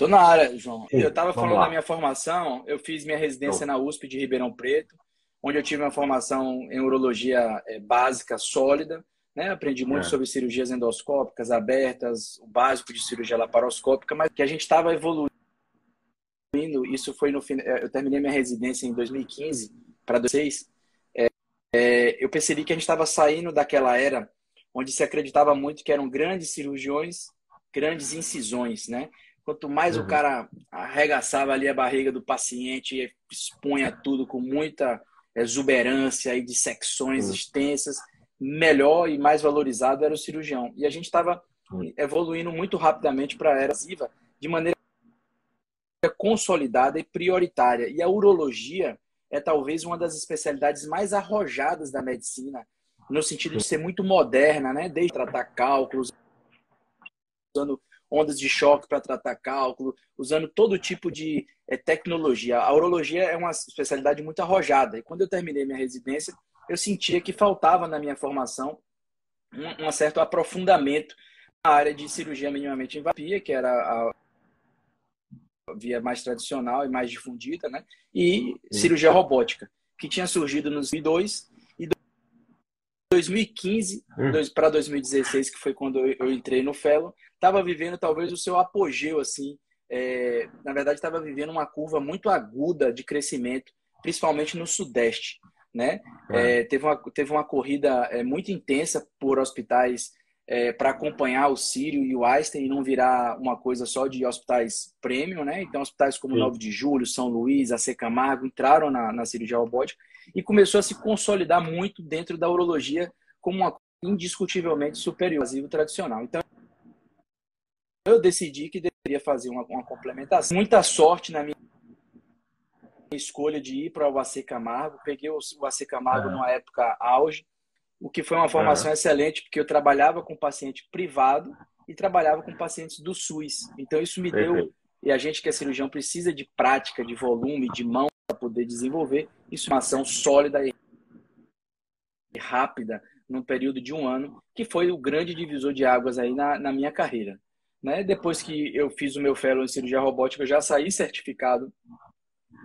Tô na área, João. Eu estava falando lá. da minha formação, eu fiz minha residência na USP de Ribeirão Preto, onde eu tive uma formação em urologia é, básica sólida, né? Aprendi muito é. sobre cirurgias endoscópicas abertas, o básico de cirurgia laparoscópica, mas que a gente estava evoluindo. Isso foi no é, eu terminei minha residência em 2015 para 2006. É, é, eu percebi que a gente estava saindo daquela era onde se acreditava muito que eram grandes cirurgiões, grandes incisões, né? Quanto mais uhum. o cara arregaçava ali a barriga do paciente e expunha tudo com muita exuberância e dissecções uhum. extensas, melhor e mais valorizado era o cirurgião. E a gente estava uhum. evoluindo muito rapidamente para a era viva de maneira consolidada e prioritária. E a urologia é talvez uma das especialidades mais arrojadas da medicina, no sentido de ser muito moderna, né? Desde tratar cálculos, usando ondas de choque para tratar cálculo, usando todo tipo de é, tecnologia. A urologia é uma especialidade muito arrojada. E quando eu terminei minha residência, eu sentia que faltava na minha formação um, um certo aprofundamento na área de cirurgia minimamente invasiva, que era a via mais tradicional e mais difundida, né? E cirurgia robótica, que tinha surgido nos 2002 e 2015 hum. para 2016, que foi quando eu entrei no Fellow, estava vivendo talvez o seu apogeu, assim. É, na verdade, estava vivendo uma curva muito aguda de crescimento, principalmente no Sudeste. Né? É, teve, uma, teve uma corrida é, muito intensa por hospitais é, para acompanhar o Sírio e o Einstein e não virar uma coisa só de hospitais premium, né? Então, hospitais como Sim. 9 de Julho, São Luís, AC Camargo entraram na, na cirurgia robótica e começou a se consolidar muito dentro da urologia como uma indiscutivelmente superior ao tradicional. Então, eu decidi que deveria fazer uma, uma complementação. Muita sorte na minha escolha de ir para o AC Camargo. Peguei o, AC Camargo uhum. numa época auge, o que foi uma formação excelente, porque eu trabalhava com paciente privado e trabalhava com pacientes do SUS. Então, isso me Perfeito. deu. E a gente que é cirurgião precisa de prática, de volume, de mão para poder desenvolver. Isso é uma ação sólida e rápida num período de um ano, que foi o grande divisor de águas aí na, na minha carreira. Né? Depois que eu fiz o meu fellow em cirurgia robótica, eu já saí certificado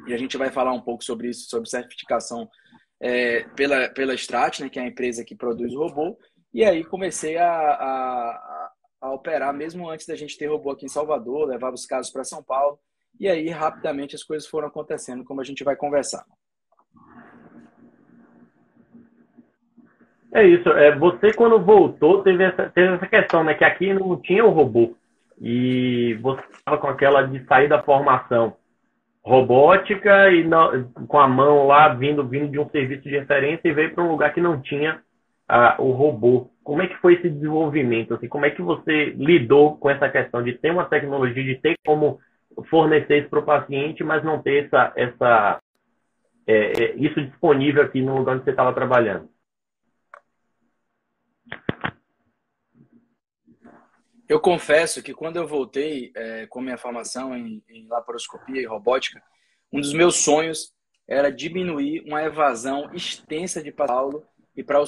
e a gente vai falar um pouco sobre isso, sobre certificação é, pela, pela Strat, né, que é a empresa que produz o robô. E aí comecei a, a, a operar, mesmo antes da gente ter robô aqui em Salvador, levava os casos para São Paulo. E aí, rapidamente, as coisas foram acontecendo, como a gente vai conversar. É isso. É, você, quando voltou, teve essa, teve essa questão, né? Que aqui não tinha o robô. E você estava com aquela de sair da formação robótica e não, com a mão lá vindo, vindo de um serviço de referência e veio para um lugar que não tinha ah, o robô. Como é que foi esse desenvolvimento? Assim, como é que você lidou com essa questão de ter uma tecnologia, de ter como fornecer isso para o paciente, mas não ter essa, essa, é, é, isso disponível aqui no lugar onde você estava trabalhando? Eu confesso que quando eu voltei é, com minha formação em, em, laparoscopia e robótica, um dos meus sonhos era diminuir uma evasão extensa de Paulo e para o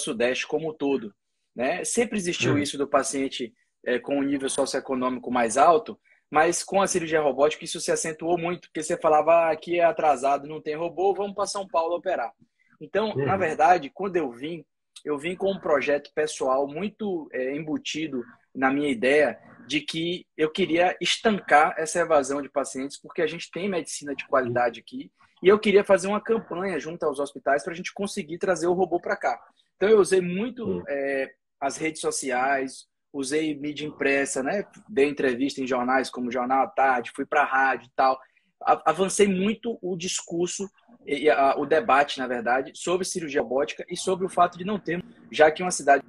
Sudeste como um todo. Né? Sempre existiu hum. isso do paciente é, com um nível socioeconômico mais alto, mas com a cirurgia robótica isso se acentuou muito, porque você falava ah, aqui é atrasado, não tem robô, vamos para São Paulo operar. Então, uhum. na verdade, quando eu vim, eu vim com um projeto pessoal muito é, embutido na minha ideia de que eu queria estancar essa evasão de pacientes, porque a gente tem medicina de qualidade aqui, e eu queria fazer uma campanha junto aos hospitais para a gente conseguir trazer o robô para cá. Então eu usei muito é, as redes sociais, usei mídia impressa, né? Dei entrevista em jornais como Jornal à Tarde, fui para a rádio e tal. Avancei muito o discurso e a, o debate, na verdade, sobre cirurgia robótica e sobre o fato de não ter, já que uma cidade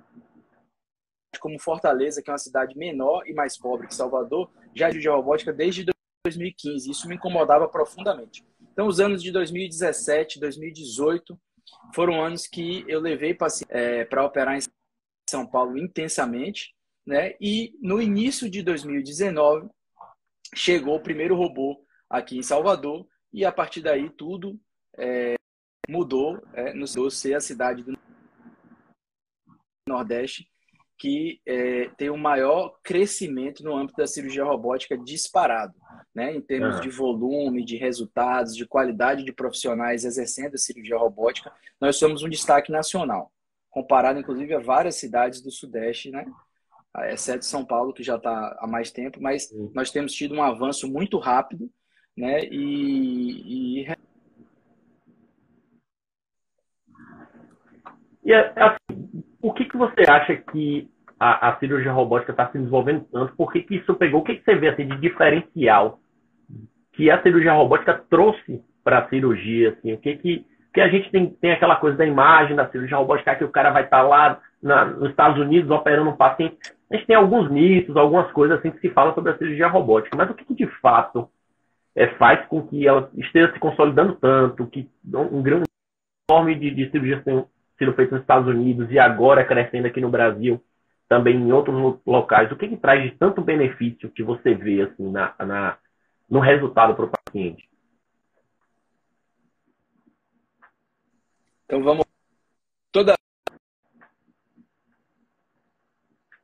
como Fortaleza, que é uma cidade menor e mais pobre que Salvador, já cirurgia robótica desde 2015. Isso me incomodava profundamente. Então, os anos de 2017, 2018 foram anos que eu levei para é, operar em São Paulo intensamente, né? E no início de 2019 chegou o primeiro robô aqui em Salvador e a partir daí tudo é, mudou, é, nos ser a cidade do Nordeste que é, tem o maior crescimento no âmbito da cirurgia robótica disparado, né? Em termos de volume, de resultados, de qualidade de profissionais exercendo a cirurgia robótica, nós somos um destaque nacional, comparado inclusive a várias cidades do Sudeste, né? Exceto São Paulo, que já está há mais tempo, mas nós temos tido um avanço muito rápido, né? E, e... E assim, por que, que você acha que a, a cirurgia robótica está se desenvolvendo tanto? Por que, que isso pegou? O que, que você vê assim, de diferencial que a cirurgia robótica trouxe para a cirurgia? Assim? O que, que, que a gente tem, tem aquela coisa da imagem da cirurgia robótica que o cara vai estar tá lá na, nos Estados Unidos operando um paciente. A gente tem alguns mitos, algumas coisas assim que se fala sobre a cirurgia robótica, mas o que, que de fato é, faz com que ela esteja se consolidando tanto, que um grande nome de, de cirurgias sido feitas nos Estados Unidos e agora crescendo aqui no Brasil, também em outros locais. O que, que traz de tanto benefício que você vê assim na, na no resultado para o paciente? Então vamos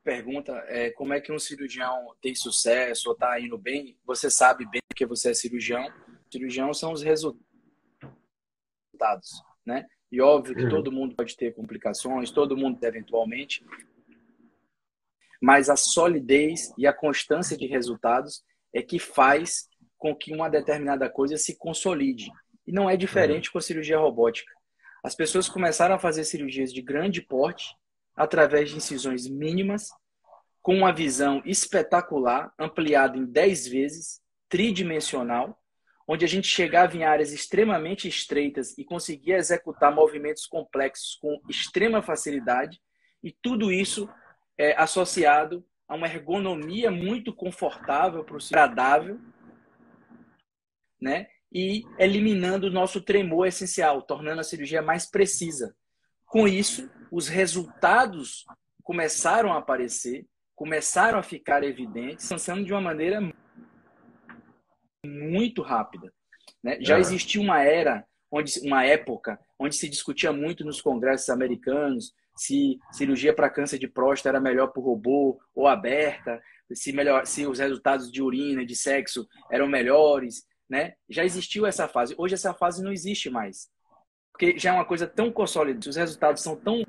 pergunta é como é que um cirurgião tem sucesso ou está indo bem. Você sabe bem que você é cirurgião. Cirurgião são os resultados, né? E óbvio que uhum. todo mundo pode ter complicações, todo mundo eventualmente, mas a solidez e a constância de resultados é que faz com que uma determinada coisa se consolide. E não é diferente uhum. com a cirurgia robótica. As pessoas começaram a fazer cirurgias de grande porte através de incisões mínimas, com uma visão espetacular, ampliada em 10 vezes, tridimensional, onde a gente chegava em áreas extremamente estreitas e conseguia executar movimentos complexos com extrema facilidade, e tudo isso é associado a uma ergonomia muito confortável para o agradável, né? E eliminando o nosso tremor essencial, tornando a cirurgia mais precisa. Com isso, os resultados começaram a aparecer, começaram a ficar evidentes, avançando de uma maneira muito rápida. Né? Já é. existiu uma era, onde, uma época, onde se discutia muito nos congressos americanos se cirurgia para câncer de próstata era melhor por robô ou aberta, se, melhor, se os resultados de urina, de sexo eram melhores. Né? Já existiu essa fase. Hoje essa fase não existe mais. Porque já é uma coisa tão consolidada, os resultados são tão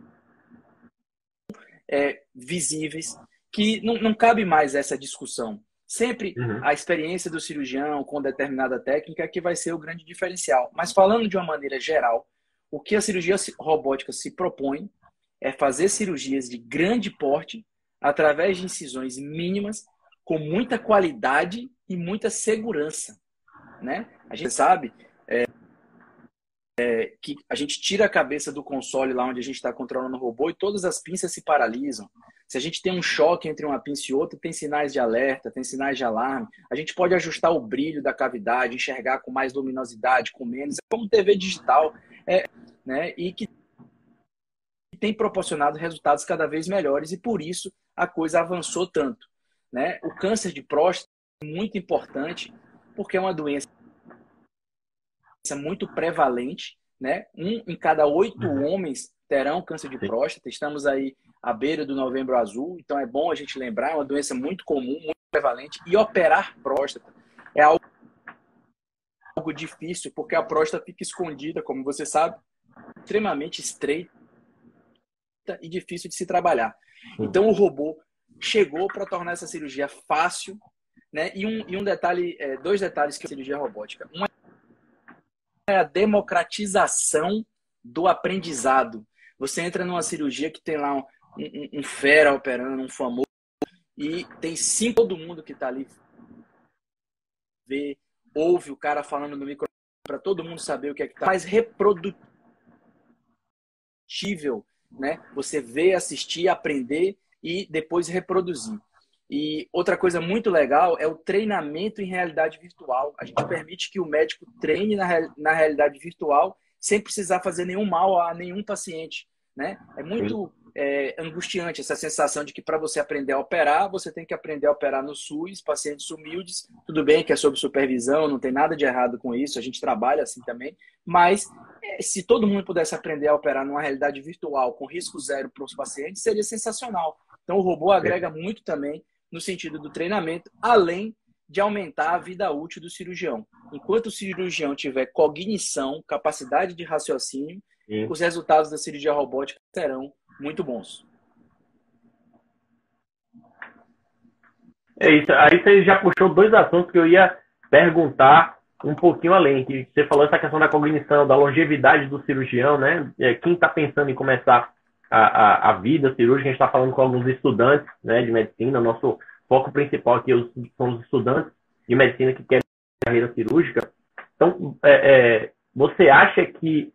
é, visíveis que não, não cabe mais essa discussão. Sempre uhum. a experiência do cirurgião com determinada técnica que vai ser o grande diferencial. Mas falando de uma maneira geral, o que a cirurgia robótica se propõe é fazer cirurgias de grande porte através de incisões mínimas, com muita qualidade e muita segurança. Né? A gente sabe é, é, que a gente tira a cabeça do console lá onde a gente está controlando o robô e todas as pinças se paralisam. Se a gente tem um choque entre uma pinça e outra, tem sinais de alerta, tem sinais de alarme. A gente pode ajustar o brilho da cavidade, enxergar com mais luminosidade, com menos. É como TV digital, é, né? E que tem proporcionado resultados cada vez melhores e por isso a coisa avançou tanto, né? O câncer de próstata é muito importante porque é uma doença muito prevalente, né? Um em cada oito uhum. homens terão câncer de próstata. Estamos aí à beira do novembro azul, então é bom a gente lembrar, é uma doença muito comum, muito prevalente, e operar próstata é algo, algo difícil, porque a próstata fica escondida, como você sabe, extremamente estreita e difícil de se trabalhar. Então o robô chegou para tornar essa cirurgia fácil, né? E um, e um detalhe, é, dois detalhes que a cirurgia robótica. Um é a democratização do aprendizado. Você entra numa cirurgia que tem lá um, um, um fera operando, um famoso, e tem cinco, todo mundo que está ali vê, ouve o cara falando no microfone para todo mundo saber o que é que tá. Mais reprodutível, né? Você vê, assistir, aprender e depois reproduzir. E outra coisa muito legal é o treinamento em realidade virtual. A gente permite que o médico treine na, na realidade virtual sem precisar fazer nenhum mal a nenhum paciente. Né? É muito é, angustiante essa sensação de que para você aprender a operar, você tem que aprender a operar no SUS, pacientes humildes. Tudo bem que é sob supervisão, não tem nada de errado com isso, a gente trabalha assim também. Mas é, se todo mundo pudesse aprender a operar numa realidade virtual com risco zero para os pacientes, seria sensacional. Então, o robô agrega muito também no sentido do treinamento, além de aumentar a vida útil do cirurgião. Enquanto o cirurgião tiver cognição, capacidade de raciocínio, Sim. os resultados da cirurgia robótica serão muito bons. É isso. Aí você já puxou dois assuntos que eu ia perguntar um pouquinho além. Que você falou essa questão da cognição, da longevidade do cirurgião, né? É, quem está pensando em começar a, a, a vida cirúrgica, a gente está falando com alguns estudantes né, de medicina. Nosso foco principal aqui são os estudantes de medicina que querem carreira cirúrgica. Então, é, é, você acha que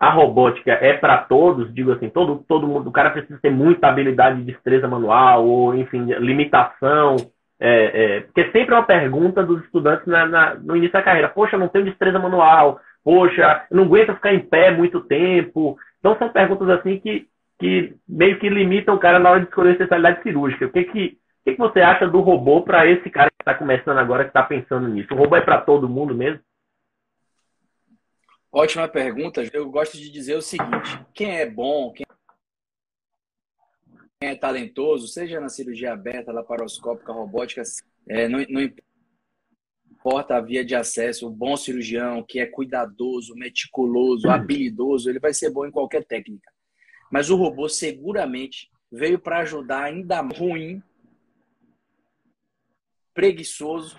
a robótica é para todos? Digo assim, todo, todo mundo, o cara precisa ter muita habilidade de destreza manual, ou enfim, limitação. É, é, porque sempre é uma pergunta dos estudantes na, na, no início da carreira. Poxa, não tenho destreza manual. Poxa, não aguento ficar em pé muito tempo. Então são perguntas assim que, que meio que limitam o cara na hora de escolher a especialidade cirúrgica. O que que, o que, que você acha do robô para esse cara que está começando agora, que está pensando nisso? O robô é para todo mundo mesmo? Ótima pergunta. Eu gosto de dizer o seguinte: quem é bom, quem é talentoso, seja na cirurgia aberta, laparoscópica, robótica, é, não, não importa a via de acesso, o bom cirurgião, que é cuidadoso, meticuloso, habilidoso, ele vai ser bom em qualquer técnica. Mas o robô seguramente veio para ajudar ainda ruim preguiçoso.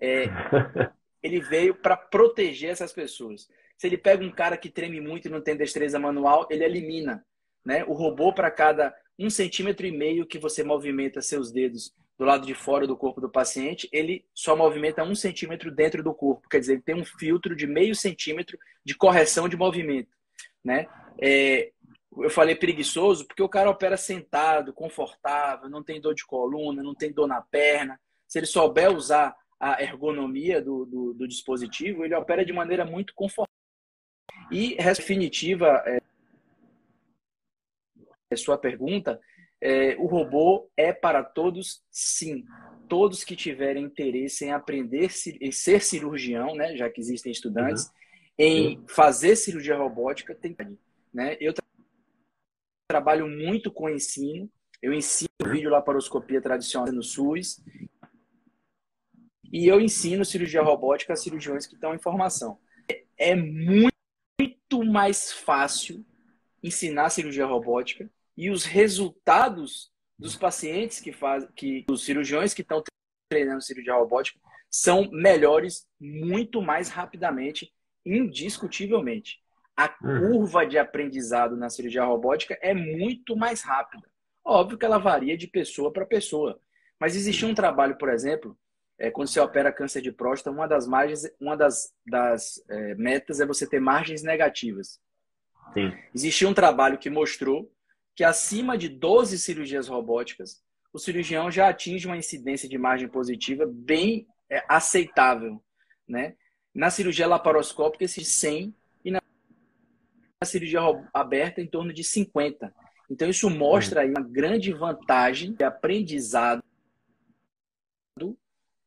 É, ele veio para proteger essas pessoas. Se ele pega um cara que treme muito e não tem destreza manual, ele elimina. Né? O robô, para cada um centímetro e meio que você movimenta seus dedos do lado de fora do corpo do paciente, ele só movimenta um centímetro dentro do corpo. Quer dizer, ele tem um filtro de meio centímetro de correção de movimento. Né? É, eu falei preguiçoso porque o cara opera sentado, confortável, não tem dor de coluna, não tem dor na perna. Se ele souber usar a ergonomia do, do, do dispositivo, ele opera de maneira muito confortável. E definitiva é, é, sua pergunta, é, o robô é para todos, sim. Todos que tiverem interesse em aprender em ser cirurgião, né, já que existem estudantes, uhum. em fazer cirurgia robótica, tem né? Eu trabalho muito com ensino. Eu ensino vídeo laparoscopia tradicional no SUS e eu ensino cirurgia robótica a cirurgiões que estão em formação. É muito mais fácil ensinar cirurgia robótica e os resultados dos pacientes que fazem, que os cirurgiões que estão treinando cirurgia robótica são melhores muito mais rapidamente, indiscutivelmente a uhum. curva de aprendizado na cirurgia robótica é muito mais rápida. Óbvio que ela varia de pessoa para pessoa. Mas existe um trabalho, por exemplo, é, quando você opera câncer de próstata, uma das margens, uma das, das é, metas é você ter margens negativas. Sim. Existia um trabalho que mostrou que acima de 12 cirurgias robóticas, o cirurgião já atinge uma incidência de margem positiva bem é, aceitável. Né? Na cirurgia laparoscópica, esse 100 a cirurgia aberta em torno de 50. Então, isso mostra aí uma grande vantagem de aprendizado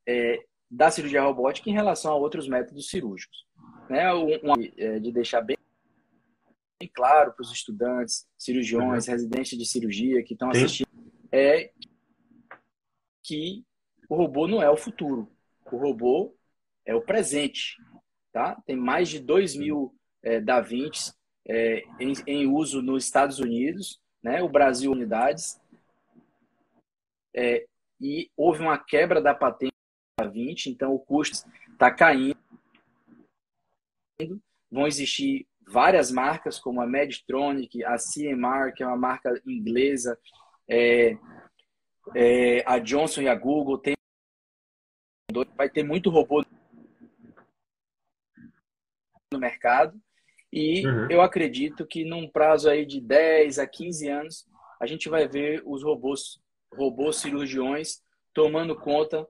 é, da cirurgia robótica em relação a outros métodos cirúrgicos. Né? Um, é, de deixar bem, bem claro para os estudantes, cirurgiões, uhum. residentes de cirurgia que estão assistindo, é que o robô não é o futuro. O robô é o presente. Tá? Tem mais de 2 mil é, Da Vinci é, em, em, uso nos Estados Unidos, né? o Brasil unidades, é, e houve uma quebra da patente da 20, então o custo está caindo. Vão existir várias marcas, como a Medtronic, a CMR, que é uma marca inglesa, é, é, a Johnson e a Google, tem, vai ter muito robô no mercado. E uhum. eu acredito que num prazo aí de 10 a 15 anos, a gente vai ver os robôs, robôs cirurgiões tomando conta.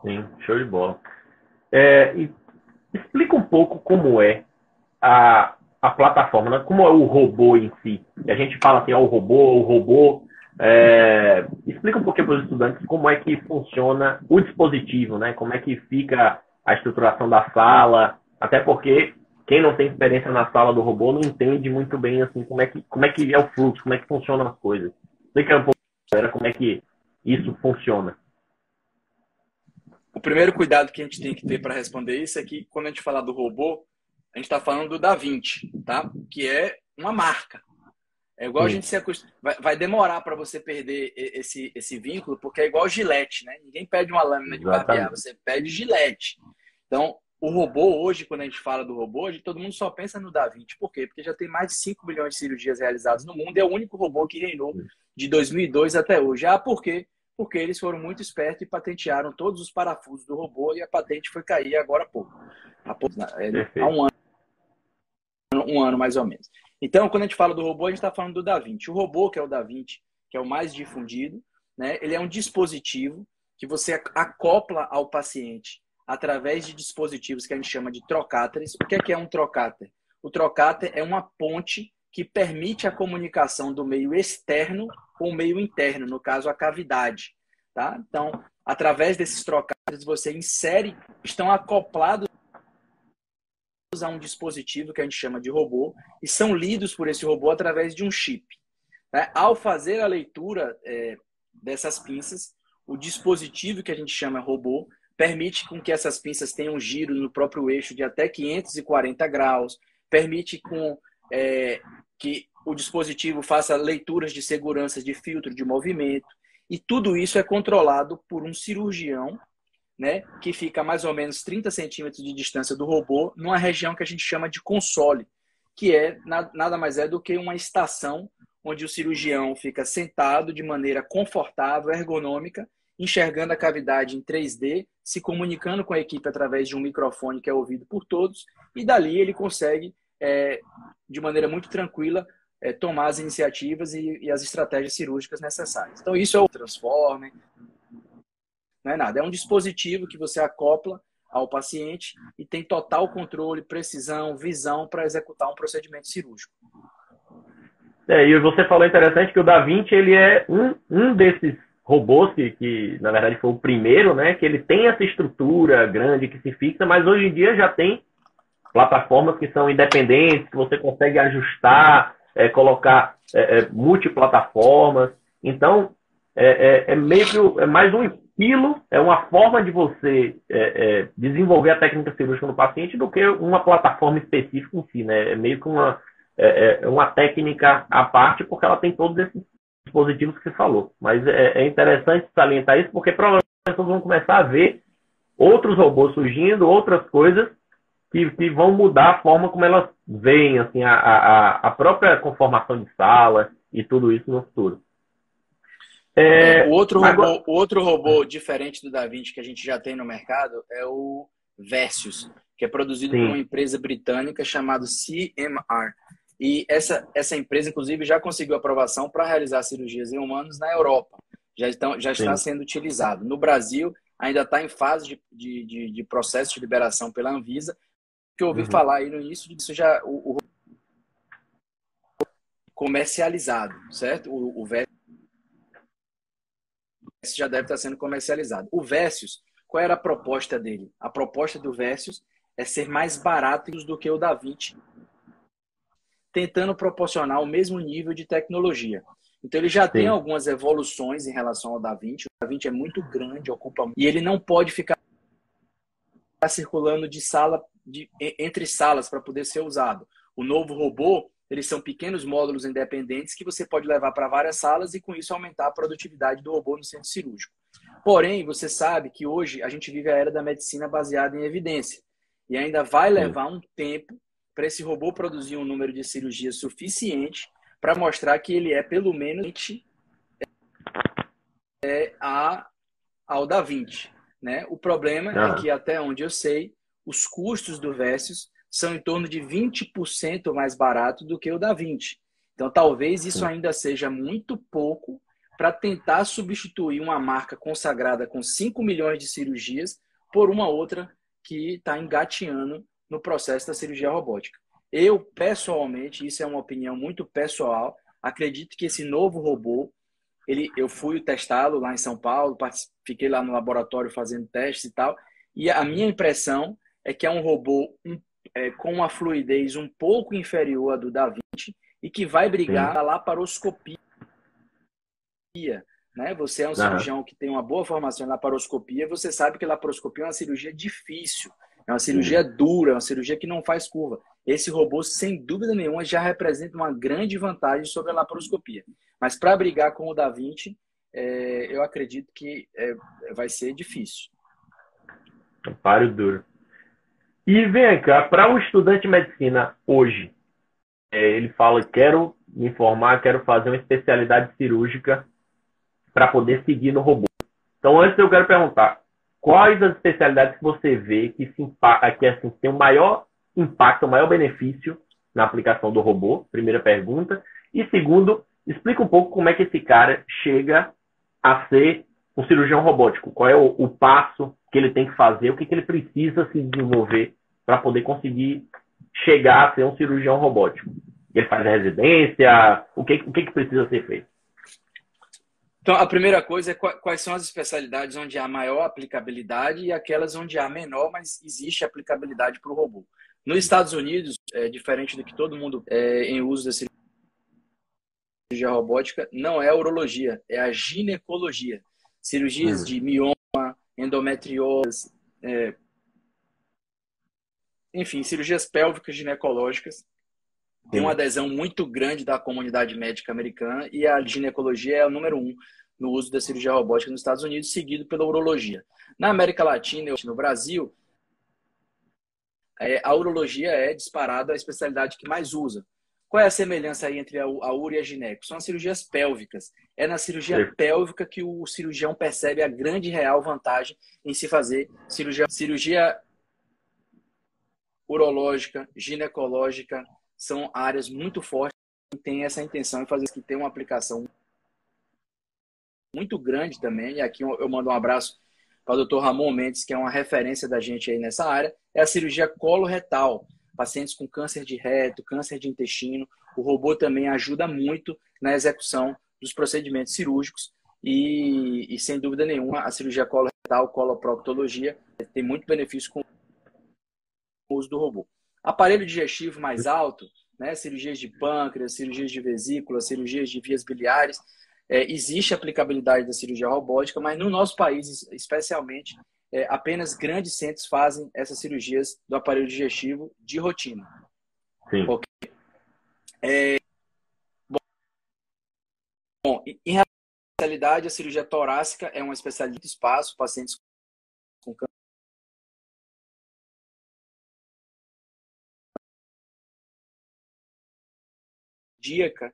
Sim, show de bola. É, explica um pouco como é a, a plataforma, né? como é o robô em si. A gente fala assim, ó, o robô, o robô, é, explica um pouquinho para os estudantes como é que funciona o dispositivo, né? Como é que fica a estruturação da sala, até porque quem não tem experiência na sala do robô não entende muito bem assim como é que, como é, que é o fluxo, como é que funcionam as coisas. Explica um pouco como é que isso funciona. O primeiro cuidado que a gente tem que ter para responder isso é que quando a gente falar do robô, a gente está falando do Da Vinci, tá? Que é uma marca. É igual Sim. a gente se acostuma. Vai, vai demorar para você perder esse, esse vínculo, porque é igual gilete, né? Ninguém pede uma lâmina de barbear, você pede gilete. Então, o robô, hoje, quando a gente fala do robô, todo mundo só pensa no Da Vinci. Por quê? Porque já tem mais de 5 milhões de cirurgias realizadas no mundo e é o único robô que reinou de 2002 até hoje. Ah, por quê? Porque eles foram muito espertos e patentearam todos os parafusos do robô e a patente foi cair agora há pouco. Há, pouco, é, há um ano um ano mais ou menos. Então, quando a gente fala do robô, a gente está falando do Da Vinci. O robô, que é o Da Vinci, que é o mais difundido, né, ele é um dispositivo que você acopla ao paciente através de dispositivos que a gente chama de trocáteres. O que é, que é um trocáter? O trocáter é uma ponte que permite a comunicação do meio externo com o meio interno, no caso, a cavidade. Tá? Então, através desses trocáteres, você insere, estão acoplados a um dispositivo que a gente chama de robô e são lidos por esse robô através de um chip. Né? Ao fazer a leitura é, dessas pinças, o dispositivo que a gente chama robô permite com que essas pinças tenham giro no próprio eixo de até 540 graus, permite com é, que o dispositivo faça leituras de segurança de filtro de movimento e tudo isso é controlado por um cirurgião né, que fica a mais ou menos 30 centímetros de distância do robô, numa região que a gente chama de console, que é nada mais é do que uma estação onde o cirurgião fica sentado de maneira confortável, ergonômica, enxergando a cavidade em 3D, se comunicando com a equipe através de um microfone que é ouvido por todos, e dali ele consegue, é, de maneira muito tranquila, é, tomar as iniciativas e, e, as estratégias cirúrgicas necessárias. Então, isso é o Transformer, não é nada. É um dispositivo que você acopla ao paciente e tem total controle, precisão, visão para executar um procedimento cirúrgico. É, e você falou interessante que o Da Vinci ele é um, um desses robôs que, que, na verdade, foi o primeiro, né? Que ele tem essa estrutura grande que se fixa, mas hoje em dia já tem plataformas que são independentes, que você consegue ajustar, é, colocar é, é, multiplataformas. Então, é, é, é meio que é mais um aquilo é uma forma de você é, é, desenvolver a técnica cirúrgica no paciente do que uma plataforma específica em si, né? É meio que uma, é, é uma técnica à parte, porque ela tem todos esses dispositivos que você falou. Mas é, é interessante salientar isso, porque provavelmente nós vamos começar a ver outros robôs surgindo, outras coisas que, que vão mudar a forma como elas veem assim, a, a, a própria conformação de sala e tudo isso no futuro. É, o, outro robô, agora... o outro robô diferente do Da Vinci que a gente já tem no mercado é o Versus, que é produzido Sim. por uma empresa britânica chamada CMR. E essa, essa empresa, inclusive, já conseguiu aprovação para realizar cirurgias em humanos na Europa. Já, estão, já está sendo utilizado. No Brasil, ainda está em fase de, de, de, de, processo de liberação pela Anvisa. Que eu ouvi uhum. falar aí no início disso já o, o comercializado, certo? O, o Versus já deve estar sendo comercializado. O Versus, qual era a proposta dele? A proposta do Versus é ser mais barato do que o da Vinci, tentando proporcionar o mesmo nível de tecnologia. Então ele já Sim. tem algumas evoluções em relação ao Da Vinci. O Da Vinci é muito grande, ocupa e ele não pode ficar circulando de sala de, entre salas para poder ser usado. O novo robô eles são pequenos módulos independentes que você pode levar para várias salas e com isso aumentar a produtividade do robô no centro cirúrgico. Porém, você sabe que hoje a gente vive a era da medicina baseada em evidência e ainda vai levar um tempo para esse robô produzir um número de cirurgias suficiente para mostrar que ele é pelo menos é, a, ao da Vinci. Né? O problema é que, até onde eu sei, os custos do Versus são em torno de 20% mais barato do que o da 20. Então, talvez isso ainda seja muito pouco para tentar substituir uma marca consagrada com 5 milhões de cirurgias por uma outra que está engateando no processo da cirurgia robótica. Eu, pessoalmente, isso é uma opinião muito pessoal, acredito que esse novo robô, ele, eu fui testá-lo lá em São Paulo, fiquei lá no laboratório fazendo testes e tal, e a minha impressão é que é um robô um é, com uma fluidez um pouco inferior à do Da Vinci e que vai brigar Sim. a laparoscopia. Né? Você é um uhum. cirurgião que tem uma boa formação em laparoscopia, você sabe que laparoscopia é uma cirurgia difícil, é uma cirurgia Sim. dura, é uma cirurgia que não faz curva. Esse robô, sem dúvida nenhuma, já representa uma grande vantagem sobre a laparoscopia. Mas para brigar com o Da Vinci, é, eu acredito que é, vai ser difícil. Páreo duro. E vem cá, para um estudante de medicina hoje, é, ele fala: quero me informar, quero fazer uma especialidade cirúrgica para poder seguir no robô. Então, antes eu quero perguntar: quais as especialidades que você vê que, se, que assim, tem o maior impacto, o maior benefício na aplicação do robô? Primeira pergunta. E segundo, explica um pouco como é que esse cara chega a ser um cirurgião robótico. Qual é o, o passo que ele tem que fazer, o que, que ele precisa se desenvolver para poder conseguir chegar a ser um cirurgião robótico. Ele faz residência, o que, o que, que precisa ser feito? Então, a primeira coisa é quais são as especialidades onde há maior aplicabilidade e aquelas onde há menor, mas existe aplicabilidade para o robô. Nos Estados Unidos, é diferente do que todo mundo é, em uso da cirurgia robótica, não é a urologia, é a ginecologia. Cirurgias hum. de mioma, endometriose, é, enfim, cirurgias pélvicas ginecológicas. Tem uma adesão muito grande da comunidade médica americana e a ginecologia é o número um no uso da cirurgia robótica nos Estados Unidos, seguido pela urologia. Na América Latina e no Brasil, é, a urologia é disparada a especialidade que mais usa. Qual é a semelhança aí entre a, a uro e a gineco? São as cirurgias pélvicas. É na cirurgia Sim. pélvica que o cirurgião percebe a grande real vantagem em se fazer cirurgia. Cirurgia urológica, ginecológica, são áreas muito fortes que têm essa intenção de fazer que tem uma aplicação muito grande também. E aqui eu mando um abraço para o doutor Ramon Mendes, que é uma referência da gente aí nessa área, é a cirurgia coloretal pacientes com câncer de reto, câncer de intestino. O robô também ajuda muito na execução dos procedimentos cirúrgicos e, e sem dúvida nenhuma, a cirurgia coloretal, coloproctologia, tem muito benefício com o uso do robô. Aparelho digestivo mais alto, né, cirurgias de pâncreas, cirurgias de vesícula, cirurgias de vias biliares, é, existe aplicabilidade da cirurgia robótica, mas no nosso país, especialmente, é, apenas grandes centros fazem essas cirurgias do aparelho digestivo de rotina. Sim. Okay. É, bom, bom, em realidade, a cirurgia torácica é uma especialidade de espaço, pacientes com cardíaca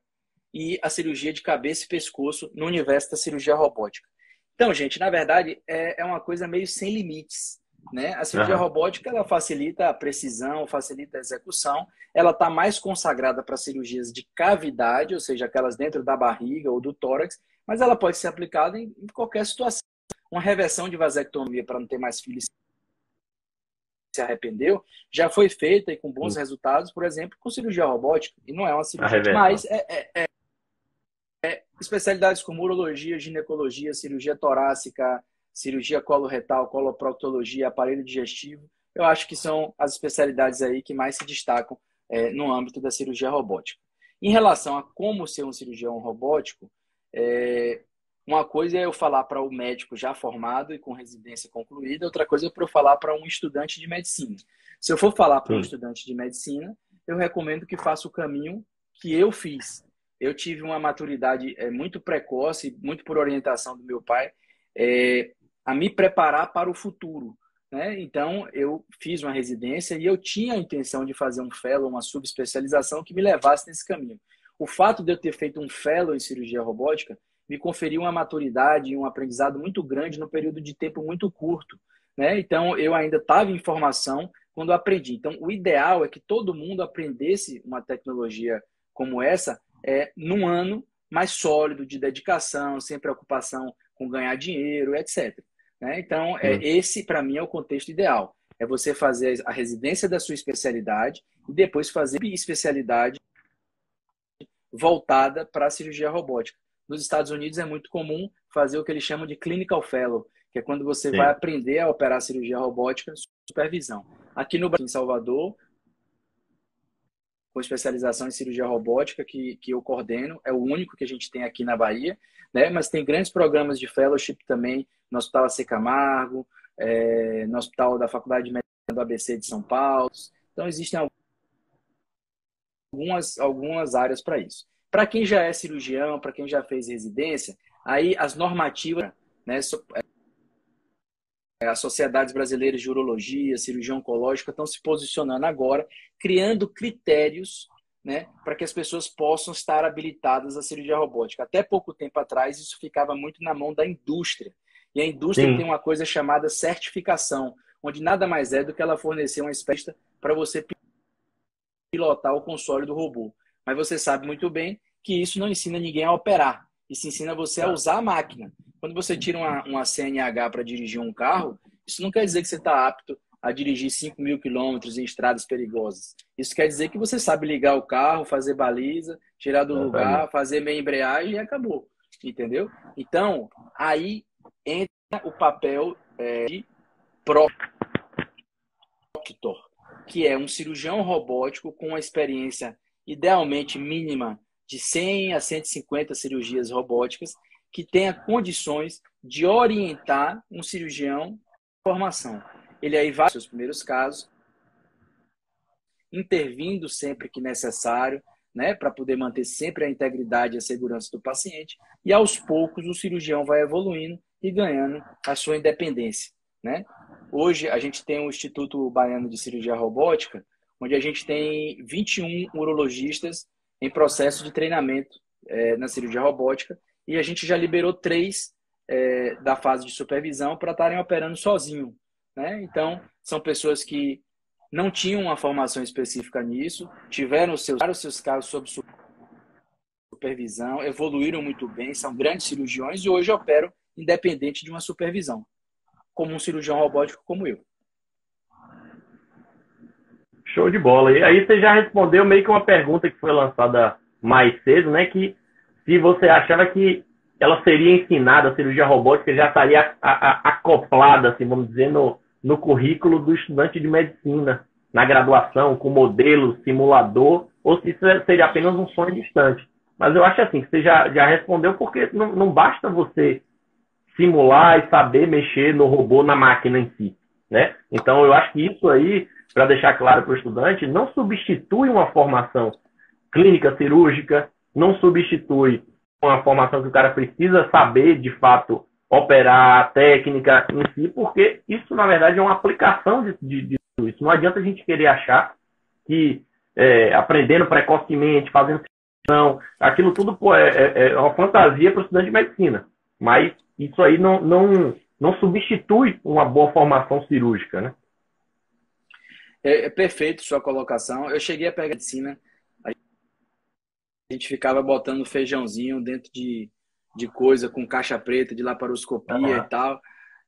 e a cirurgia de cabeça e pescoço no universo da cirurgia robótica. Então, gente, na verdade, é, é uma coisa meio sem limites. Né? A cirurgia uhum. robótica ela facilita a precisão, facilita a execução. Ela está mais consagrada para cirurgias de cavidade, ou seja, aquelas dentro da barriga ou do tórax, mas ela pode ser aplicada em, em qualquer situação. Uma reversão de vasectomia para não ter mais filhos se arrependeu, já foi feita e com bons uhum. resultados, por exemplo, com cirurgia robótica. E não é uma cirurgia, mas é, é, é é, especialidades como urologia, ginecologia, cirurgia torácica, cirurgia coloretal, coloproctologia, aparelho digestivo, eu acho que são as especialidades aí que mais se destacam é, no âmbito da cirurgia robótica. Em relação a como ser um cirurgião robótico, é, uma coisa é eu falar para o médico já formado e com residência concluída, outra coisa é para eu falar para um estudante de medicina. Se eu for falar para um estudante de medicina, eu recomendo que faça o caminho que eu fiz, eu tive uma maturidade é, muito precoce, muito por orientação do meu pai, é, a me preparar para o futuro. Né? Então, eu fiz uma residência e eu tinha a intenção de fazer um fellow, uma subespecialização que me levasse nesse caminho. O fato de eu ter feito um fellow em cirurgia robótica me conferiu uma maturidade e um aprendizado muito grande no período de tempo muito curto. Né? Então, eu ainda estava em formação quando aprendi. Então, o ideal é que todo mundo aprendesse uma tecnologia como essa é, num ano mais sólido de dedicação, sem preocupação com ganhar dinheiro, etc. Né? Então, é, esse, para mim, é o contexto ideal. É você fazer a residência da sua especialidade e depois fazer especialidade voltada para a cirurgia robótica. Nos Estados Unidos é muito comum fazer o que eles chamam de clinical fellow, que é quando você Sim. vai aprender a operar cirurgia robótica supervisão. Aqui no Brasil, em Salvador, com especialização em cirurgia robótica que, que eu coordeno, é o único que a gente tem aqui na Bahia, né? mas tem grandes programas de fellowship também no Hospital AC Camargo, é, no Hospital da Faculdade de Medicina do ABC de São Paulo. Então, existem algumas, algumas áreas para isso. Para quem já é cirurgião, para quem já fez residência, aí as normativas, né, é, as sociedades brasileiras de urologia, cirurgia oncológica estão se posicionando agora, criando critérios né, para que as pessoas possam estar habilitadas à cirurgia robótica. Até pouco tempo atrás, isso ficava muito na mão da indústria. E a indústria Sim. tem uma coisa chamada certificação, onde nada mais é do que ela fornecer uma espécie para você pilotar o console do robô. Mas você sabe muito bem que isso não ensina ninguém a operar. Isso ensina você a tá. usar a máquina. Quando você tira uma, uma CNH para dirigir um carro, isso não quer dizer que você está apto a dirigir 5 mil quilômetros em estradas perigosas. Isso quer dizer que você sabe ligar o carro, fazer baliza, tirar do lugar, fazer meia embreagem e acabou. Entendeu? Então, aí entra o papel é, de proctor, que é um cirurgião robótico com uma experiência idealmente mínima de 100 a 150 cirurgias robóticas, que tenha condições de orientar um cirurgião formação. Ele aí vai seus primeiros casos, intervindo sempre que necessário, né, para poder manter sempre a integridade e a segurança do paciente, e aos poucos o cirurgião vai evoluindo e ganhando a sua independência, né? Hoje a gente tem o Instituto Baiano de Cirurgia Robótica, onde a gente tem 21 urologistas em processo de treinamento é, na cirurgia robótica e a gente já liberou três é, da fase de supervisão para estarem operando sozinho. Né? Então, são pessoas que não tinham uma formação específica nisso, tiveram os seus, seus casos sob supervisão, evoluíram muito bem, são grandes cirurgiões e hoje operam independente de uma supervisão, como um cirurgião robótico como eu. Show de bola. E aí você já respondeu meio que uma pergunta que foi lançada mais cedo, né? Que se você achava que ela seria ensinada, a cirurgia robótica já estaria acoplada, assim, vamos dizer, no, no currículo do estudante de medicina, na graduação, com modelo, simulador, ou se isso seria apenas um sonho distante. Mas eu acho assim, que você já, já respondeu, porque não, não basta você simular e saber mexer no robô, na máquina em si. Né? Então, eu acho que isso aí para deixar claro para o estudante, não substitui uma formação clínica cirúrgica, não substitui uma formação que o cara precisa saber, de fato, operar a técnica em si, porque isso, na verdade, é uma aplicação de, de, de tudo isso. Não adianta a gente querer achar que é, aprendendo precocemente, fazendo não, aquilo tudo pô, é, é, é uma fantasia para o estudante de medicina. Mas isso aí não, não, não substitui uma boa formação cirúrgica, né? É, é perfeito sua colocação. Eu cheguei a pegar medicina, a gente ficava botando feijãozinho dentro de, de coisa com caixa preta, de laparoscopia uhum. e tal.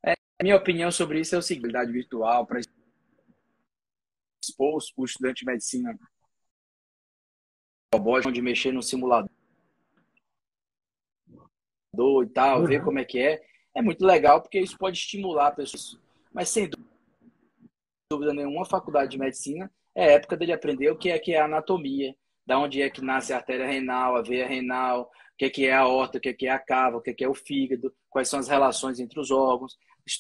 É, minha opinião sobre isso é o seguinte: virtual para expor o estudante de medicina robótico, de mexer no simulador e tal, uhum. ver como é que é. É muito legal porque isso pode estimular a pessoa. Mas sem dúvida dúvida nenhuma, faculdade de medicina é a época dele aprender o que é que é anatomia, da onde é que nasce a artéria renal, a veia renal, o que é que é a horta, o que é que é a cava, o que é que é o fígado, quais são as relações entre os órgãos.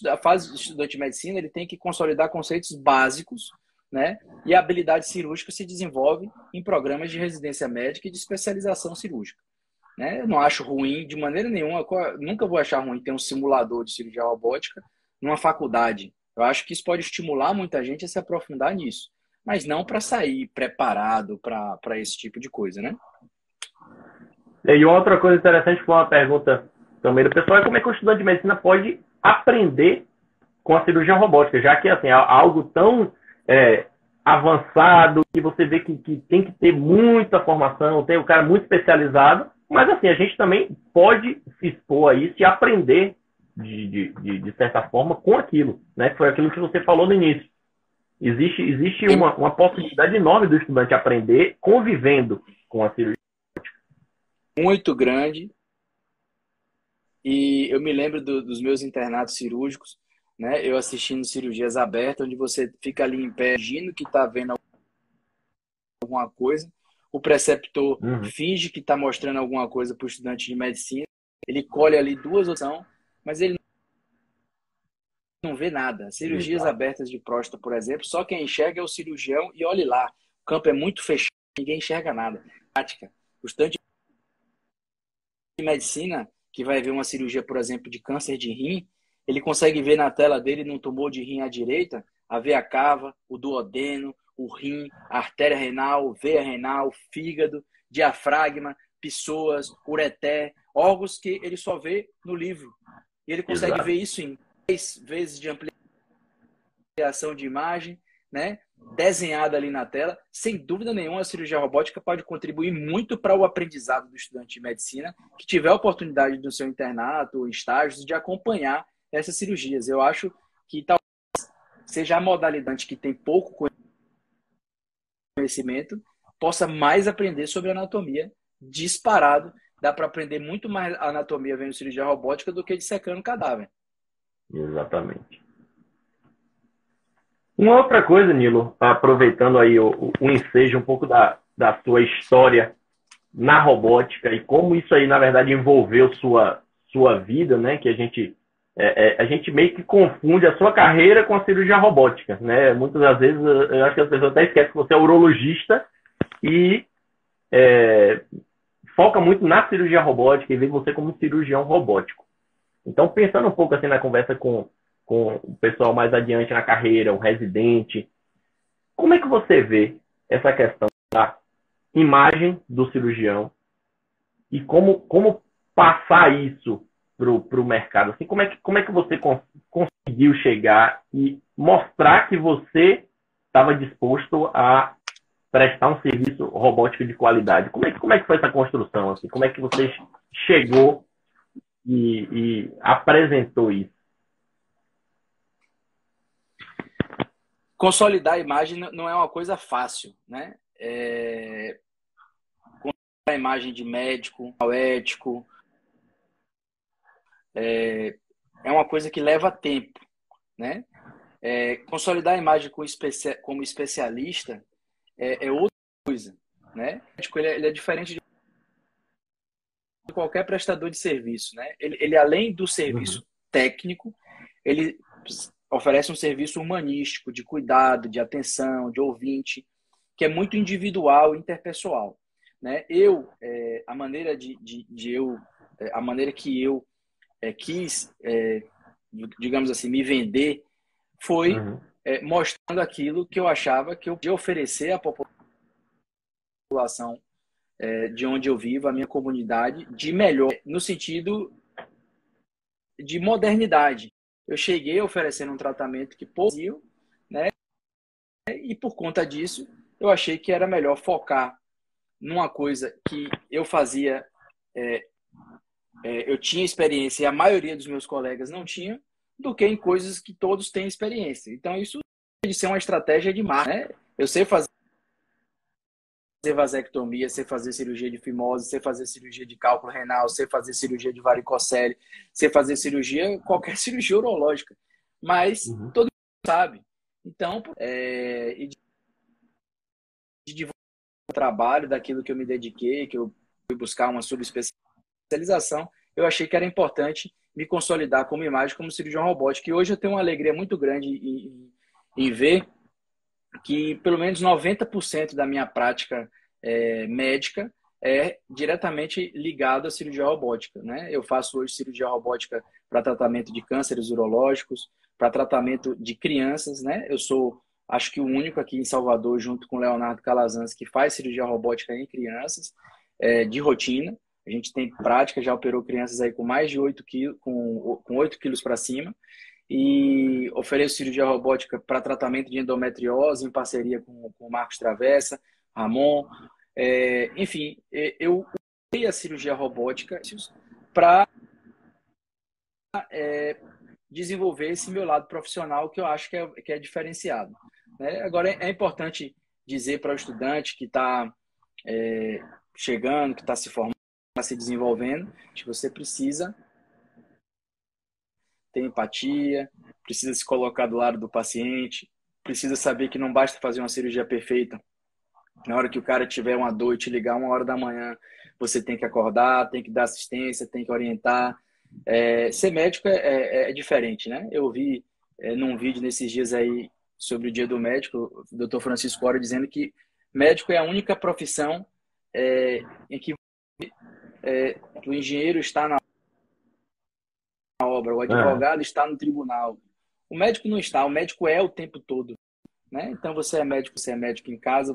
A fase de estudante de medicina ele tem que consolidar conceitos básicos, né? E a habilidade cirúrgica se desenvolve em programas de residência médica e de especialização cirúrgica. Né? Eu não acho ruim de maneira nenhuma, nunca vou achar ruim ter um simulador de cirurgia robótica numa faculdade eu acho que isso pode estimular muita gente a se aprofundar nisso, mas não para sair preparado para esse tipo de coisa, né? E outra coisa interessante foi uma pergunta também do pessoal é como é que o estudante de medicina pode aprender com a cirurgia robótica, já que assim, é algo tão é, avançado que você vê que, que, tem que ter muita formação, tem o um cara muito especializado, mas assim, a gente também pode se expor a isso e aprender de, de, de, certa forma, com aquilo. Né? Foi aquilo que você falou no início. Existe, existe uma, uma possibilidade enorme do estudante aprender convivendo com a cirurgia. Muito grande. E eu me lembro do, dos meus internatos cirúrgicos, né? eu assistindo cirurgias abertas, onde você fica ali em pé, agindo que está vendo alguma coisa, o preceptor uhum. finge que está mostrando alguma coisa para o estudante de medicina, ele colhe ali duas opções, mas ele não vê nada. Cirurgias Exato. abertas de próstata, por exemplo, só quem enxerga é o cirurgião e olhe lá, o campo é muito fechado, ninguém enxerga nada. Prática. O estudante de medicina que vai ver uma cirurgia, por exemplo, de câncer de rim, ele consegue ver na tela dele, num tumor de rim à direita, a veia cava, o duodeno, o rim, a artéria renal, veia renal, fígado, diafragma, pessoas, ureté, órgãos que ele só vê no livro. E ele consegue Exato. ver isso em 10 vezes de ampliação de imagem, né? desenhada ali na tela. Sem dúvida nenhuma, a cirurgia robótica pode contribuir muito para o aprendizado do estudante de medicina que tiver a oportunidade no seu internato ou estágios de acompanhar essas cirurgias. Eu acho que talvez seja a modalidade que tem pouco conhecimento possa mais aprender sobre anatomia disparado. Dá para aprender muito mais anatomia vendo cirurgia robótica do que dissecando cadáver. Exatamente. Uma outra coisa, Nilo, aproveitando aí o, o ensejo um pouco da, da sua história na robótica e como isso aí, na verdade, envolveu sua, sua vida, né? Que a gente, é, é, a gente meio que confunde a sua carreira com a cirurgia robótica, né? Muitas das vezes, eu acho que as pessoas até esquecem que você é urologista e é, foca muito na cirurgia robótica e vê você como cirurgião robótico. Então, pensando um pouco assim na conversa com, com o pessoal mais adiante na carreira, o residente. Como é que você vê essa questão da imagem do cirurgião e como, como passar isso para o mercado? Assim, como, é que, como é que você conseguiu chegar e mostrar que você estava disposto a prestar um serviço robótico de qualidade? Como é, como é que foi essa construção? Assim? Como é que você chegou e, e apresentou isso? consolidar a imagem não é uma coisa fácil, né? É... Consolidar a imagem de médico, ético, é, é uma coisa que leva tempo, né? É, consolidar a imagem como especialista é, é, outra coisa, né? O médico ele é, ele é, diferente de qualquer prestador de serviço, né? Ele, ele além do serviço uhum. técnico, ele oferece um serviço humanístico, de cuidado, de atenção, de ouvinte, que é muito individual interpessoal. Né? Eu, é, a maneira de, de, de eu, é, a maneira que eu é, quis, é, digamos assim, me vender, foi uhum. É, mostrando aquilo que eu achava que eu podia oferecer à população é, de onde eu vivo, a minha comunidade, de melhor, no sentido de modernidade, eu cheguei oferecendo um tratamento que possível, né? E por conta disso, eu achei que era melhor focar numa coisa que eu fazia, é, é, eu tinha experiência e a maioria dos meus colegas não tinha, do que em coisas que todos têm experiência. Então, isso pode ser uma estratégia de marketing, né? Eu sei fazer vasectomia, você fazer cirurgia de fimose, você fazer cirurgia de cálculo renal, você fazer cirurgia de varicocele, você fazer cirurgia, qualquer cirurgia urológica. Mas uhum. todo mundo sabe. Então, é, e de, de trabalho, daquilo que eu me dediquei, que eu fui buscar uma subespecialização, eu achei que era importante me consolidar como imagem, como cirurgião robótico. E hoje eu tenho uma alegria muito grande em, em ver que pelo menos 90% da minha prática é, médica é diretamente ligado à cirurgia robótica. Né? Eu faço hoje cirurgia robótica para tratamento de cânceres urológicos, para tratamento de crianças. Né? Eu sou, acho que o único aqui em Salvador, junto com Leonardo Calazans, que faz cirurgia robótica em crianças, é, de rotina. A gente tem prática, já operou crianças aí com mais de 8 quilos, com, com 8 quilos para cima e ofereço cirurgia robótica para tratamento de endometriose em parceria com, com o Marcos Travessa, Ramon. É, enfim, eu usei a cirurgia robótica para é, desenvolver esse meu lado profissional que eu acho que é, que é diferenciado. Né? Agora, é importante dizer para o estudante que está é, chegando, que está se formando, está se desenvolvendo, que você precisa ter empatia, precisa se colocar do lado do paciente, precisa saber que não basta fazer uma cirurgia perfeita Na hora que o cara tiver uma dor e te ligar uma hora da manhã, você tem que acordar, tem que dar assistência, tem que orientar. É, ser médico é, é, é, diferente, né? Eu vi é, num vídeo nesses dias aí sobre o Dia do Médico, o Dr. Francisco Ora dizendo que médico é a única profissão é, em que é, o engenheiro está na obra, o advogado é. está no tribunal. O médico não está, o médico é o tempo todo. Né? Então você é médico, você é médico em casa,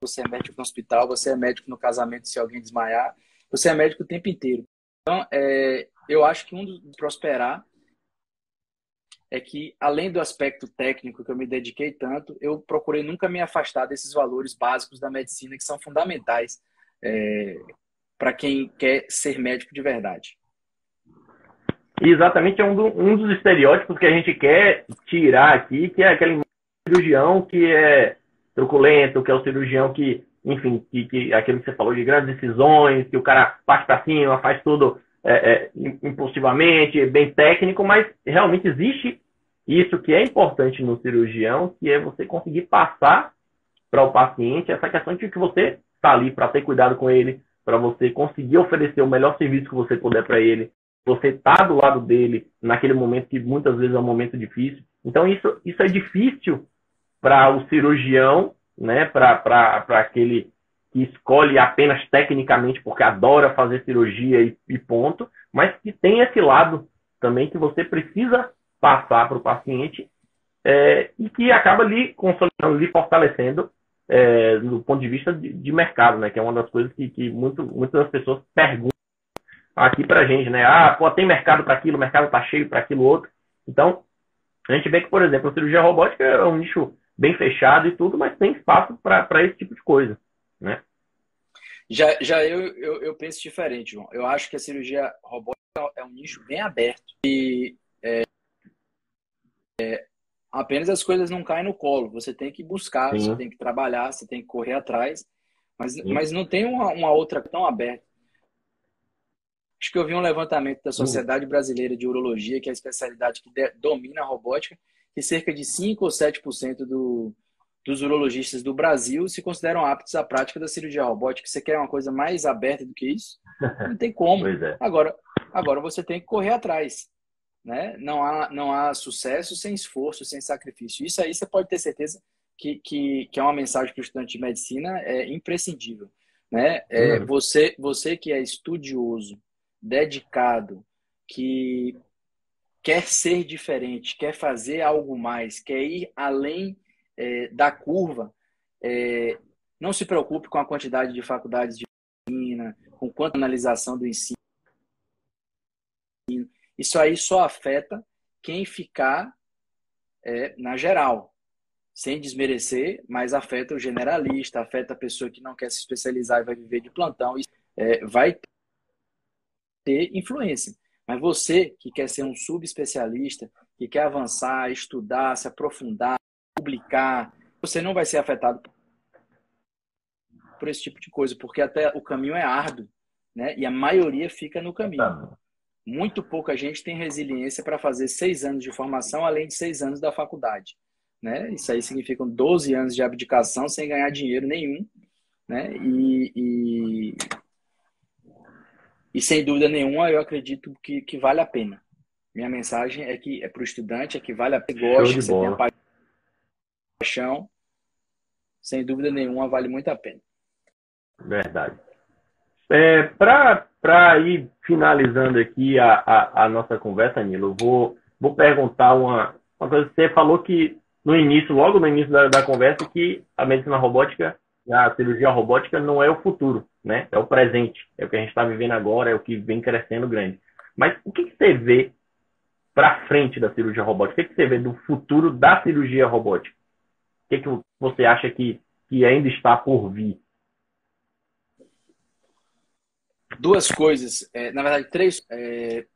você é médico no hospital, você é médico no casamento se alguém desmaiar, você é médico o tempo inteiro. Então, é, eu acho que um dos prosperar é que, além do aspecto técnico que eu me dediquei tanto, eu procurei nunca me afastar desses valores básicos da medicina que são fundamentais é, para quem quer ser médico de verdade. Exatamente é um, do, um, dos estereótipos que a gente quer tirar aqui, que é aquele cirurgião que é truculento, que é o cirurgião que, enfim, que, que aquilo que você falou de grandes decisões, que o cara parte para cima, faz tudo é, é, impulsivamente, bem técnico, mas realmente existe isso que é importante no cirurgião, que é você conseguir passar para o paciente essa questão de que você está ali para ter cuidado com ele, para você conseguir oferecer o melhor serviço que você puder para ele, você tá do lado dele naquele momento que muitas vezes é um momento difícil. Então isso, isso é difícil para o cirurgião, né, para aquele que escolhe apenas tecnicamente porque adora fazer cirurgia e, e ponto, mas que tem esse lado também que você precisa passar para o paciente é, e que acaba lhe consolidando, lhe fortalecendo é, do ponto de vista de, de, mercado, né? Que é uma das coisas que, que muito, muitas das pessoas perguntam aqui para a gente, né? Ah, pô, tem mercado para aquilo, o mercado está cheio para aquilo outro. Então, a gente vê que, por exemplo, a cirurgia robótica é um nicho bem fechado e tudo, mas tem espaço para esse tipo de coisa, né? Já, já eu, eu, eu, penso diferente, João. Eu acho que a cirurgia robótica é um nicho bem aberto e é, é, apenas as coisas não caem no colo. Você tem que buscar, Sim. você tem que trabalhar, você tem que correr atrás, mas, mas não tem uma, uma outra tão aberta. Acho que eu vi um levantamento da Sociedade Brasileira de Urologia, que é a especialidade que domina a robótica, que cerca de 5 ou 7% do, dos urologistas do Brasil se consideram aptos à prática da cirurgia robótica. Você quer uma coisa mais aberta do que isso? Não tem como. é. Agora, agora você tem que correr atrás. Né? Não, há, não há sucesso sem esforço, sem sacrifício. Isso aí você pode ter certeza que, que, que é uma mensagem para o estudante de medicina é imprescindível. Né? É, uhum. você, você que é estudioso, dedicado, que quer ser diferente, quer fazer algo mais, quer ir além é, da curva, é, não se preocupe com a quantidade de faculdades de medicina, com quanta analisação do ensino. Isso aí só afeta quem ficar é, na geral, sem desmerecer, mas afeta o generalista, afeta a pessoa que não quer se especializar e vai viver de plantão, e, é, vai ter influência. Mas você que quer ser um subespecialista, que quer avançar, estudar, se aprofundar, publicar, você não vai ser afetado por esse tipo de coisa, porque até o caminho é árduo, né? E a maioria fica no caminho. Muito pouca gente tem resiliência para fazer seis anos de formação, além de seis anos da faculdade. Né? Isso aí significa 12 anos de abdicação sem ganhar dinheiro nenhum. Né? E, e, e sem dúvida nenhuma, eu acredito que, que vale a pena. Minha mensagem é que é para o estudante, é que vale a pena, gosta, você tem a paixão. Sem dúvida nenhuma, vale muito a pena. Verdade. É, para ir finalizando aqui a, a, a, nossa conversa, Nilo, vou, vou perguntar uma, uma coisa. Você falou que no início, logo no início da, da conversa, que a medicina robótica a cirurgia robótica não é o futuro, né? É o presente, é o que a gente está vivendo agora, é o que vem crescendo grande. Mas o que, que você vê para frente da cirurgia robótica? O que, que você vê do futuro da cirurgia robótica? O que, que você acha que, que ainda está por vir? Duas coisas, é, na verdade, três. É,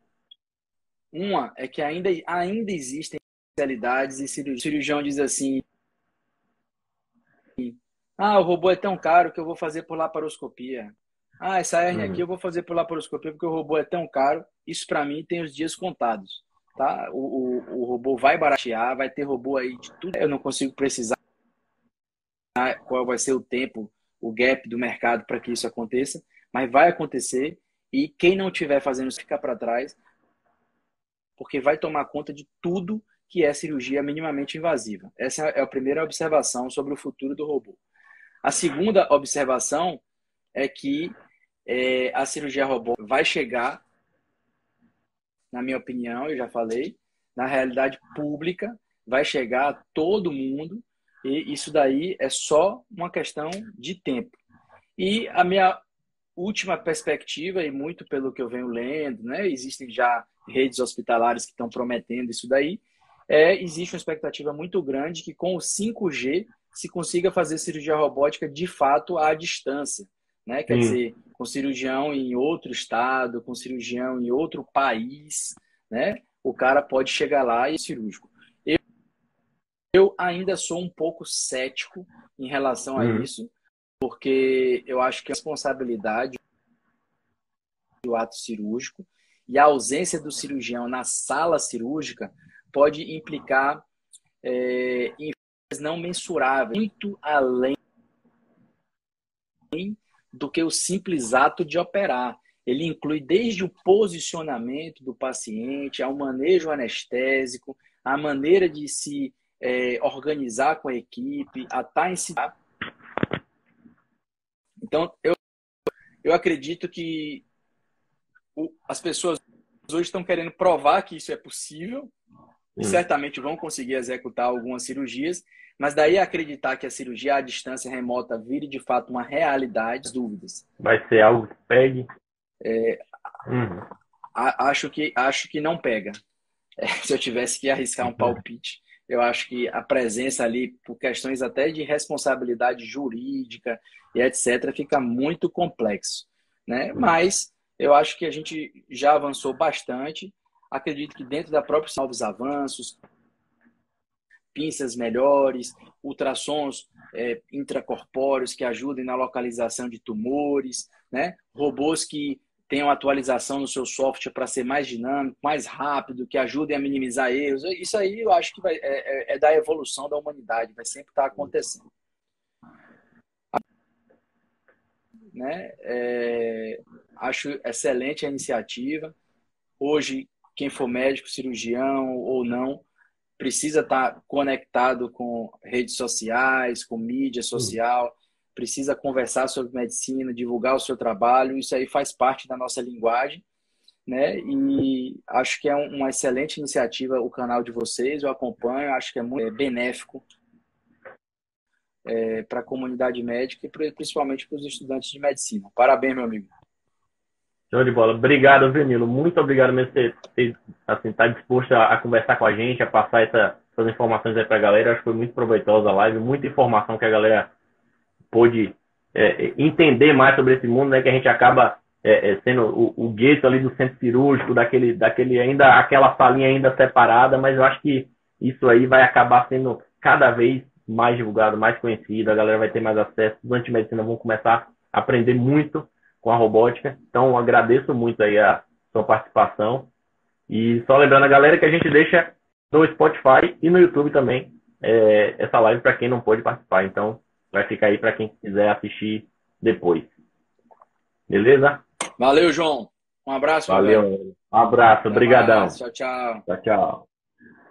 uma é que ainda, ainda existem especialidades e cirurgião, o cirurgião diz assim: ah, o robô é tão caro que eu vou fazer por laparoscopia. Ah, essa hernia uhum. aqui eu vou fazer por laparoscopia porque o robô é tão caro. Isso para mim tem os dias contados, tá? O, o, o, robô vai baratear, vai ter robô aí de tudo. Eu não consigo precisar qual vai ser o tempo, o gap do mercado para que isso aconteça, mas vai acontecer e quem não estiver fazendo isso fica para trás, porque vai tomar conta de tudo que é cirurgia minimamente invasiva. Essa é a primeira observação sobre o futuro do robô. A segunda observação é que é, a cirurgia robô vai chegar, na minha opinião, eu já falei, na realidade pública, vai chegar a todo mundo e isso daí é só uma questão de tempo. E a minha última perspectiva, e muito pelo que eu venho lendo, né, existem já redes hospitalares que estão prometendo isso daí, é, existe uma expectativa muito grande que com o 5G se consiga fazer cirurgia robótica de fato à distância. Né? Quer dizer, com cirurgião em outro estado, com cirurgião em outro país, né? o cara pode chegar lá e é cirúrgico. Eu, eu ainda sou um pouco cético em relação a uhum. isso, porque eu acho que a responsabilidade do ato cirúrgico e a ausência do cirurgião na sala cirúrgica pode implicar é, em não mensuráveis, muito além do que o simples ato de operar. Ele inclui desde o posicionamento do paciente, ao manejo anestésico, a maneira de se é, organizar com a equipe, a estar em. Então, eu, eu acredito que o, as pessoas hoje estão querendo provar que isso é possível, e certamente vão conseguir executar algumas cirurgias, mas daí acreditar que a cirurgia à distância remota vire de fato uma realidade, dúvidas. Vai ser algo que pegue? É, uhum. a, acho, que, acho que não pega. É, se eu tivesse que arriscar um uhum. palpite, eu acho que a presença ali, por questões até de responsabilidade jurídica e etc., fica muito complexo. Né? Mas eu acho que a gente já avançou bastante Acredito que dentro da própria novos avanços, pinças melhores, ultrassons é, intracorpóreos que ajudem na localização de tumores, né? robôs que tenham atualização no seu software para ser mais dinâmico, mais rápido, que ajudem a minimizar erros. Isso aí eu acho que vai, é, é, é da evolução da humanidade, vai sempre estar acontecendo. Né? É, acho excelente a iniciativa. Hoje, quem for médico, cirurgião ou não, precisa estar conectado com redes sociais, com mídia social, precisa conversar sobre medicina, divulgar o seu trabalho. Isso aí faz parte da nossa linguagem, né? E acho que é uma excelente iniciativa o canal de vocês. Eu acompanho, acho que é muito benéfico é, para a comunidade médica e principalmente para os estudantes de medicina. Parabéns, meu amigo. Show de bola. Obrigado, Venilo. Muito obrigado mesmo por ter, assim, estar tá disposto a, a, conversar com a gente, a passar essa, essas informações aí para a galera. Acho que foi muito proveitosa a live, muita informação que a galera pôde é, entender mais sobre esse mundo, né? Que a gente acaba é, é, sendo o, o gueto ali do centro cirúrgico, daquele, daquele ainda, aquela salinha ainda separada, mas eu acho que isso aí vai acabar sendo cada vez mais divulgado, mais conhecido, a galera vai ter mais acesso, os antimedicina vão começar a aprender muito com a robótica. Então, agradeço muito aí a sua participação. E só lembrando a galera que a gente deixa no Spotify e no YouTube também é, essa live para quem não pôde participar. Então, vai ficar aí para quem quiser assistir depois. Beleza? Valeu, João. Um abraço. Valeu. Um abraço. Obrigadão. Tchau, tchau. Tchau, tchau.